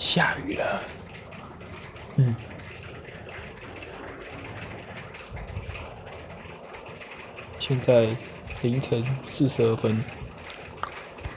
下雨了。嗯。现在凌晨四十二分。